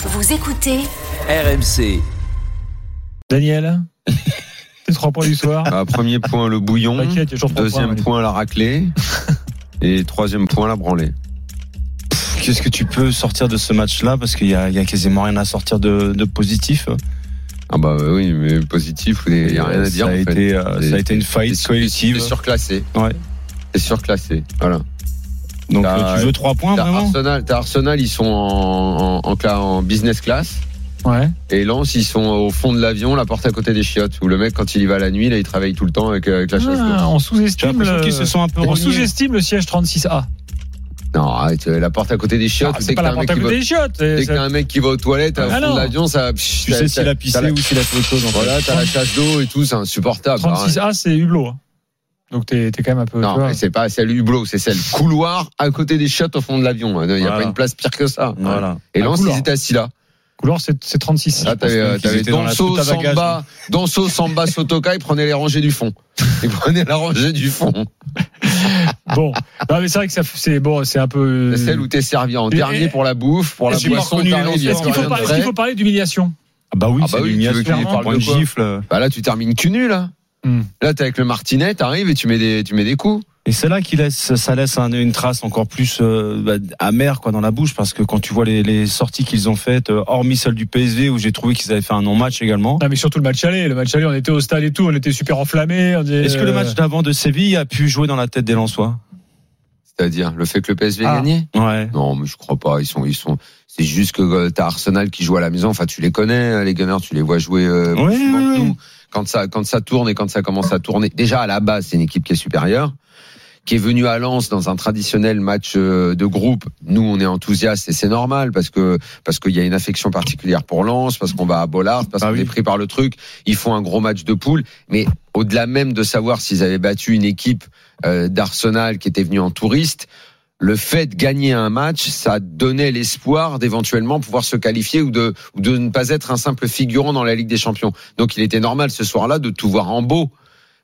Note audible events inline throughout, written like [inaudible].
Vous écoutez RMC. Daniel [laughs] Les trois points du soir. Ah, premier point, le bouillon. Deuxième points, point, la raclée. Et troisième point, la branlée. Qu'est-ce que tu peux sortir de ce match-là? Parce qu'il y a, il y a quasiment rien à sortir de, de positif. Ah bah oui, mais positif, il n'y a rien à dire. Ça a, en fait. été, euh, ça a été une faillite collective. C'est surclassé. Ouais. C'est surclassé. Voilà. Donc euh, tu veux trois points T'as vraiment Arsenal, t'as Arsenal, ils sont en, en, en, business class. Ouais. Et Lens, ils sont au fond de l'avion, la porte à côté des chiottes. Où le mec, quand il y va la nuit, là, il travaille tout le temps avec, avec la chasse d'eau. Ah, on sous-estime le... qu'ils se sont un peu on reniés. sous-estime le siège 36A. Non, arrête, euh, la porte à côté des chiottes. Ah, c'est pas la porte à côté va- des chiottes. Dès que c'est- t'as un mec qui va aux toilettes, Ah, au fond non. de l'avion, ça. Tu sais s'il a pissé ou s'il a fait autre chose. en fait. Voilà, t'as la chasse d'eau et tout, c'est insupportable. Arrête. 36A, c'est Hublot. hein. Donc t'es t'es quand même un peu. Non, c'est pas celle hublot, c'est celle couloir à côté des chiottes au fond de l'avion. Il n'y a Voilà. pas une place pire que ça. Voilà. Et Lens, couloir. ils étaient assis là. Couloir, c'est c'est 36. Là, t'avais, euh, dans Danso, Samba, Danso, Samba, Sotoka, ils prenaient les rangées du fond. [laughs] Ils prenaient la rangée du fond. Bon. Non, mais c'est vrai que ça, c'est bon, c'est un peu. C'est celle où t'es servi en Et- dernier pour la bouffe, pour la boisson, t'arrives, Est-ce qu'il faut, parler- faut d'humiliation Ah bah oui, Ah c'est bah oui, tu veux l'humiliation. qu'il Tu parle une de quoi? gifle. Bah là, tu termines cul nul, là. Hmm. Là, t'es avec le martinet, t'arrives et tu mets des, tu mets des coups. Et c'est là qu'il laisse, ça laisse un- une trace encore plus euh, bah, amère quoi dans la bouche parce que quand tu vois les, les sorties qu'ils ont faites, euh, hormis celle du PSV où j'ai trouvé qu'ils avaient fait un non-match également. Non, mais surtout le match aller. Le match aller, on était au stade et tout, on était super était, Est-ce que le euh, match d'avant de Séville a pu jouer dans la tête des Lensois? C'est-à-dire, le fait que le PSV Ah. ait gagné? Ouais. Non, mais je crois pas. Ils sont, ils sont. C'est juste que euh, t'as Arsenal qui joue à la maison. Enfin, tu les connais, hein, les Gunners. Tu les vois jouer. euh. Quand ça, quand ça tourne et quand ça commence à tourner. Déjà à la base, c'est une équipe qui est supérieure, qui est venue à Lens dans un traditionnel match euh, de groupe. Nous, on est enthousiastes et c'est normal parce que parce qu'il y a une affection particulière pour Lens, parce qu'on va à Bollard, parce Bah qu'on oui. est pris par le truc. Ils font un gros match de poule, mais au-delà même de savoir s'ils avaient battu une équipe euh, d'Arsenal qui était venue en touriste le fait de gagner un match, ça donnait l'espoir d'éventuellement pouvoir se qualifier ou de, ou de ne pas être un simple figurant dans la Ligue des Champions. Donc il était normal ce soir-là de tout voir en beau.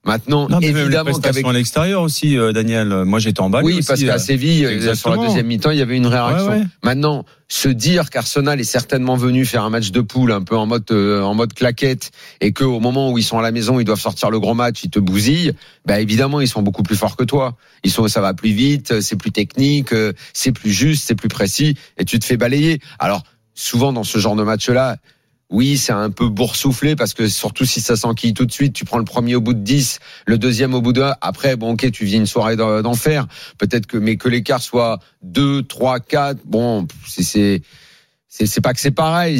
Maintenant, Non, mais même les évidemment prestations à l'extérieur aussi, euh, Daniel. Moi, j'étais en bas. oui, parce qu'à Séville, euh, sur la deuxième mi-temps, il y avait une réaction. Ouais, ouais. Maintenant, se dire qu'Arsenal est certainement venu faire un match de poule un peu en mode euh, en mode claquette et que au moment où ils sont à la maison, ils doivent sortir le gros match, ils te bousillent. Bah évidemment, ils sont beaucoup plus forts que toi. Ils sont, ça va plus vite, c'est plus technique, euh, c'est plus juste, c'est plus précis, et tu te fais balayer. Alors souvent dans ce genre de match-là. Oui, c'est un peu boursouflé parce que surtout si ça s'enquille tout de suite, tu prends le premier au bout de 10, le deuxième au bout de 1. Après, bon, ok, tu vis une soirée d'en- d'enfer. Peut-être que, mais que l'écart soit 2, 3, 4, bon, c'est, c'est, pas que c'est pareil,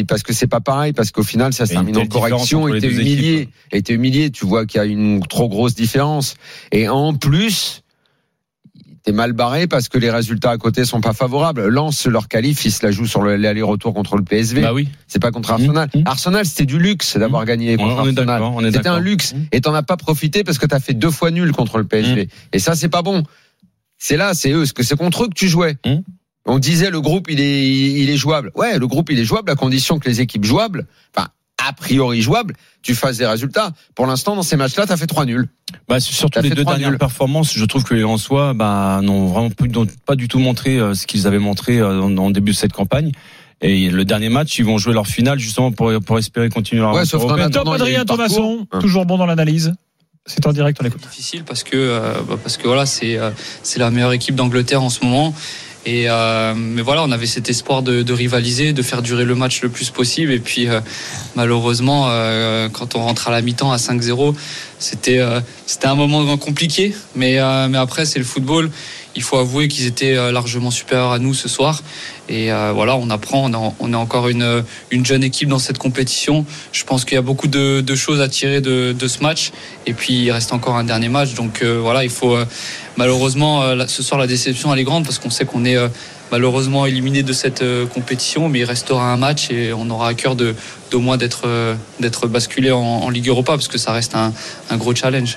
il- parce que c'est pas pareil, parce qu'au final, ça se termine en correction et t'es humilié. Et t'es humilié, tu vois qu'il y a une trop grosse différence. Et en plus, t'es mal barré parce que les résultats à côté sont pas favorables. Lance leur qualif, ils se la jouent sur le- l'aller-retour contre le PSV. Bah oui. C'est pas contre Arsenal. Mmh. Arsenal, c'était du luxe d'avoir gagné On, contre on est Arsenal. C'était un luxe. Mmh. Et t'en as pas profité parce que t'as fait deux fois nul contre le PSG. Et ça, c'est pas bon. C'est là, c'est eux. Parce que c'est contre eux que tu jouais. Mmh. On disait le groupe, il est, il est jouable. Ouais, le groupe, il est jouable à condition que les équipes jouables, enfin, a priori jouables, tu fasses des résultats. Pour l'instant, dans ces matchs-là, t'as fait trois nuls. Bah, surtout les deux dernières nuls. performances, je trouve que les Lensois bah, n'ont vraiment plus, n'ont pas du tout montré euh, ce qu'ils avaient montré euh, en, en début de cette campagne. Et le dernier match, ils vont jouer leur finale justement pour, pour espérer continuer leur Ouais, aventure sauf Top Adrien. Thomasson, Hein. toujours bon dans l'analyse. C'est en direct, on écoute. difficile parce que euh, bah, parce que voilà c'est euh, c'est la meilleure équipe d'Angleterre en ce moment et euh, mais voilà on avait cet espoir de, rivaliser de faire durer le match le plus possible. Et puis euh, malheureusement euh, quand on rentre à la mi-temps à 5-0 c'était euh, c'était un moment compliqué. Mais euh, mais après c'est le football il faut avouer qu'ils étaient euh, largement supérieurs à nous ce soir. Et euh, voilà on apprend on, a- est encore une une jeune équipe dans cette compétition. Je pense qu'il y a beaucoup de, choses à tirer de, ce match. Et puis il reste encore un dernier match. Donc euh, voilà, il faut malheureusement ce soir la déception elle est grande parce qu'on sait qu'on est malheureusement éliminé de cette euh, compétition, mais il restera un match et on aura à cœur de d'au moins d'être euh, d'être basculé en, en Ligue Europa parce que ça reste un, un gros challenge.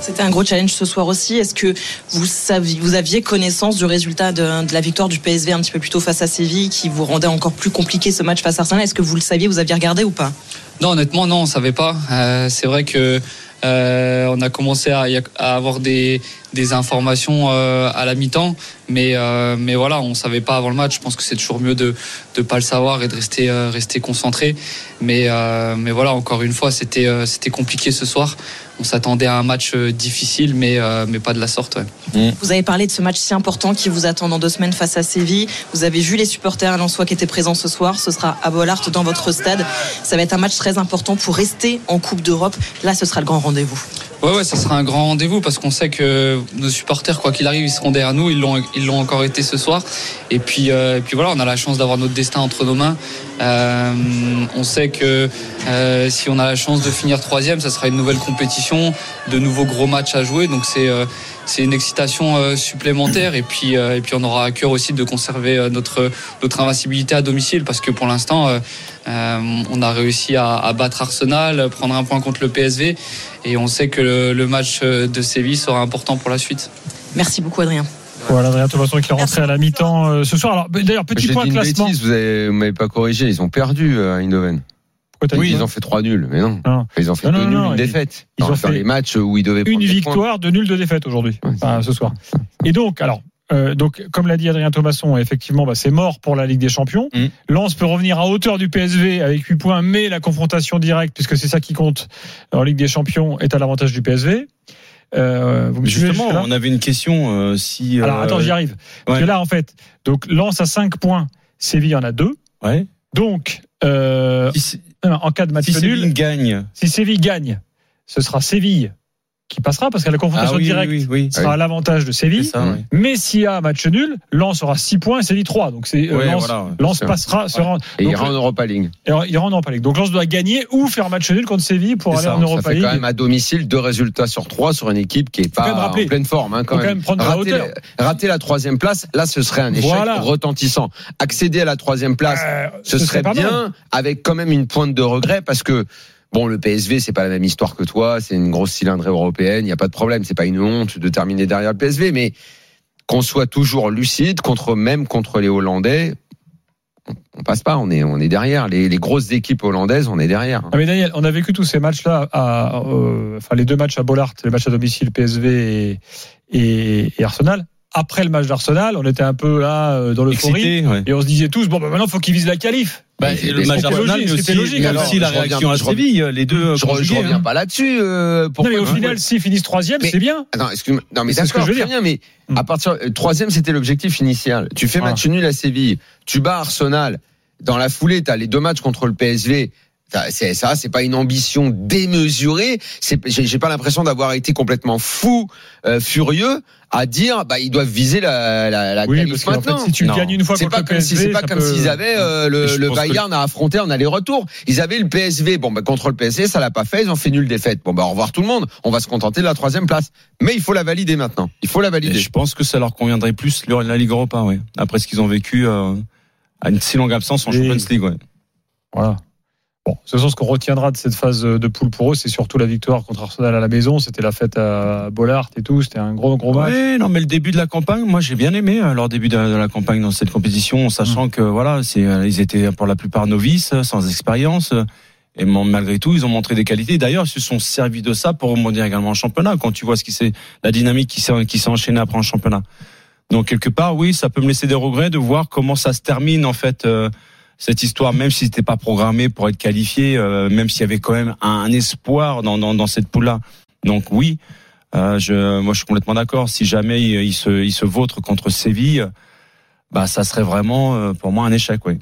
C'était un gros challenge ce soir aussi. Est-ce que vous saviez, vous aviez connaissance du résultat de, de la victoire du PSV un petit peu plus tôt face à Séville, qui vous rendait encore plus compliqué ce match face à Arsenal? Est-ce que vous le saviez, vous aviez regardé ou pas? Non, honnêtement, non, on savait pas. Euh, c'est vrai que euh, on a commencé à avoir des, des informations à la mi-temps, mais mais voilà, on savait pas avant le match. Je pense que c'est toujours mieux de de pas le savoir et de rester rester concentré. Mais mais voilà, encore une fois, c'était c'était compliqué ce soir on s'attendait à un match euh, difficile, mais, euh, mais pas de la sorte. Mm. Vous avez parlé de ce match si important qui vous attend dans deux semaines face à Séville. Vous avez vu les supporters à soi qui étaient présents ce soir. Ce sera à Bollard dans votre stade. Ça va être un match très important pour rester en Coupe d'Europe. Là, ce sera le grand rendez-vous. Ouais, ouais, ça sera un grand rendez-vous parce qu'on sait que nos supporters, quoi qu'il arrive, ils seront derrière nous. Ils l'ont, encore été ce soir. Et puis, euh, et puis voilà, on a la chance d'avoir notre destin entre nos mains. Euh, on sait que euh, si on a la chance de finir troisième, ça sera une nouvelle compétition, de nouveaux gros matchs à jouer. Donc c'est c'est une excitation supplémentaire et puis et puis on aura à cœur aussi de conserver notre notre invincibilité à domicile parce que pour l'instant on a réussi à, à, battre Arsenal, prendre un point contre le PSV et on sait que le, match de Séville sera important pour la suite. Merci beaucoup Adrien. Voilà, Adrien Thomasson qui est rentré à la mi-temps euh, ce soir. Alors, d'ailleurs, petit point dit classement. Bêtise, vous ne m'avez pas corrigé. Ils ont perdu euh, à Eindhoven. Oui, ils ont fait trois nuls, mais non. Ils ont fait deux nuls, une défaite. Ils ont fait les matchs où ils devaient une victoire, deux nuls, deux défaites aujourd'hui, ce soir. Et donc, alors, euh, donc, comme l'a dit Adrien Thomasson, effectivement, bah, c'est mort pour la Ligue des Champions. Mm. Lens peut revenir à hauteur du PSV avec 8 points, mais la confrontation directe, puisque c'est ça qui compte en Ligue des Champions, est à l'avantage du PSV. Euh, vous Justement, on avait une question euh, si. Alors attends, j'y arrive. Parce que là, en fait, donc Lens a 5 points, Séville en a 2. Ouais. Donc, en cas de match si nul, Séville gagne. Si Séville gagne, ce sera Séville qui passera parce que la confrontation ah directe sera à l'avantage de Séville. Mais s'il y a match nul, Lens aura 6 points et Séville 3. Donc c'est euh, Lens, passera. et il ira en Europa League. il ira en Europa League. Donc Lens doit gagner ou faire match nul contre Séville pour aller en Europa ça fait League. quand même à domicile deux résultats sur trois sur une équipe qui est pas en pleine forme. Hein, quand, même. rater, la, rater, la, troisième place, là ce serait un échec retentissant. Accéder à la troisième place, euh, ce, serait, bien, avec quand même une pointe de regret parce que Bon, le PSV, c'est pas la même histoire que toi. C'est une grosse cylindrée européenne. Il n'y a pas de problème. C'est pas une honte de terminer derrière le PSV, mais qu'on soit toujours lucide contre même contre les Hollandais. On passe pas, on est, on est derrière. Les, grosses équipes hollandaises, on est derrière. Ah mais Daniel, on a vécu tous ces matchs-là, euh, enfin les deux matchs à Bollard, les matchs à domicile PSV et, et Arsenal après le match d'Arsenal, on était un peu là euh, dans le ouais. et on se disait tous bon bah maintenant faut qu'ils visent la qualif. Bah, le match d'Arsenal c'était logique. Mais aussi la réaction à Séville, les deux. Je, je reviens hein. pas là-dessus. Euh, non mais au final, s'ils finissent troisième, c'est bien. Non, excuse-moi. Non mais c'est ce que je veux dire. Bien, mais hmm. à partir euh, troisième, c'était l'objectif initial. Tu fais match nul à Séville, tu bats Arsenal. Dans la foulée, tu as les deux matchs contre le PSV. C'est ça, c'est pas une ambition démesurée. J'ai pas l'impression d'avoir été complètement fou, euh, furieux à dire bah ils doivent viser la la, la oui, parce maintenant. En fait, si tu gagnes une fois contre pas le PSV, c'est pas comme s'ils avaient euh, le, le Bayern à affronter en aller-retour. Ils avaient le PSV. Bon bah contre le PSV, ça l'a pas fait. Ils ont fait nul défaite. Bon bah au revoir tout le monde. On va se contenter de la troisième place. Mais il faut la valider maintenant. Il faut la valider. je pense que ça leur conviendrait plus la Ligue Europa, ouais. Après ce qu'ils ont vécu euh, à une si longue absence en Champions League, ouais. Voilà. Bon, ce ce qu'on retiendra de cette phase de poule pour eux, c'est surtout la victoire contre Arsenal à la maison. C'était la fête à Bollard et tout. C'était un gros, gros match. Oui, non, mais le début de la campagne, moi, j'ai bien aimé euh, leur début de, la campagne dans cette compétition, sachant mm. que voilà, c'est, euh, ils étaient pour la plupart novices, sans expérience. Et malgré tout, ils ont montré des qualités. D'ailleurs, ils se sont servis de ça pour rebondir également en championnat. Quand tu vois ce qui c'est, la dynamique qui s'est, qui s'est enchaînée après en championnat. Donc quelque part, oui, ça peut me laisser des regrets de voir comment ça se termine en fait. Euh, cette histoire, même si c'était pas programmé pour être qualifié, euh, même s'il y avait quand même un, espoir dans, dans, cette poule-là. Donc oui, euh, je, moi je suis complètement d'accord. Si jamais il, se, il se vautre contre Séville, bah ça serait vraiment euh, pour moi un échec, oui.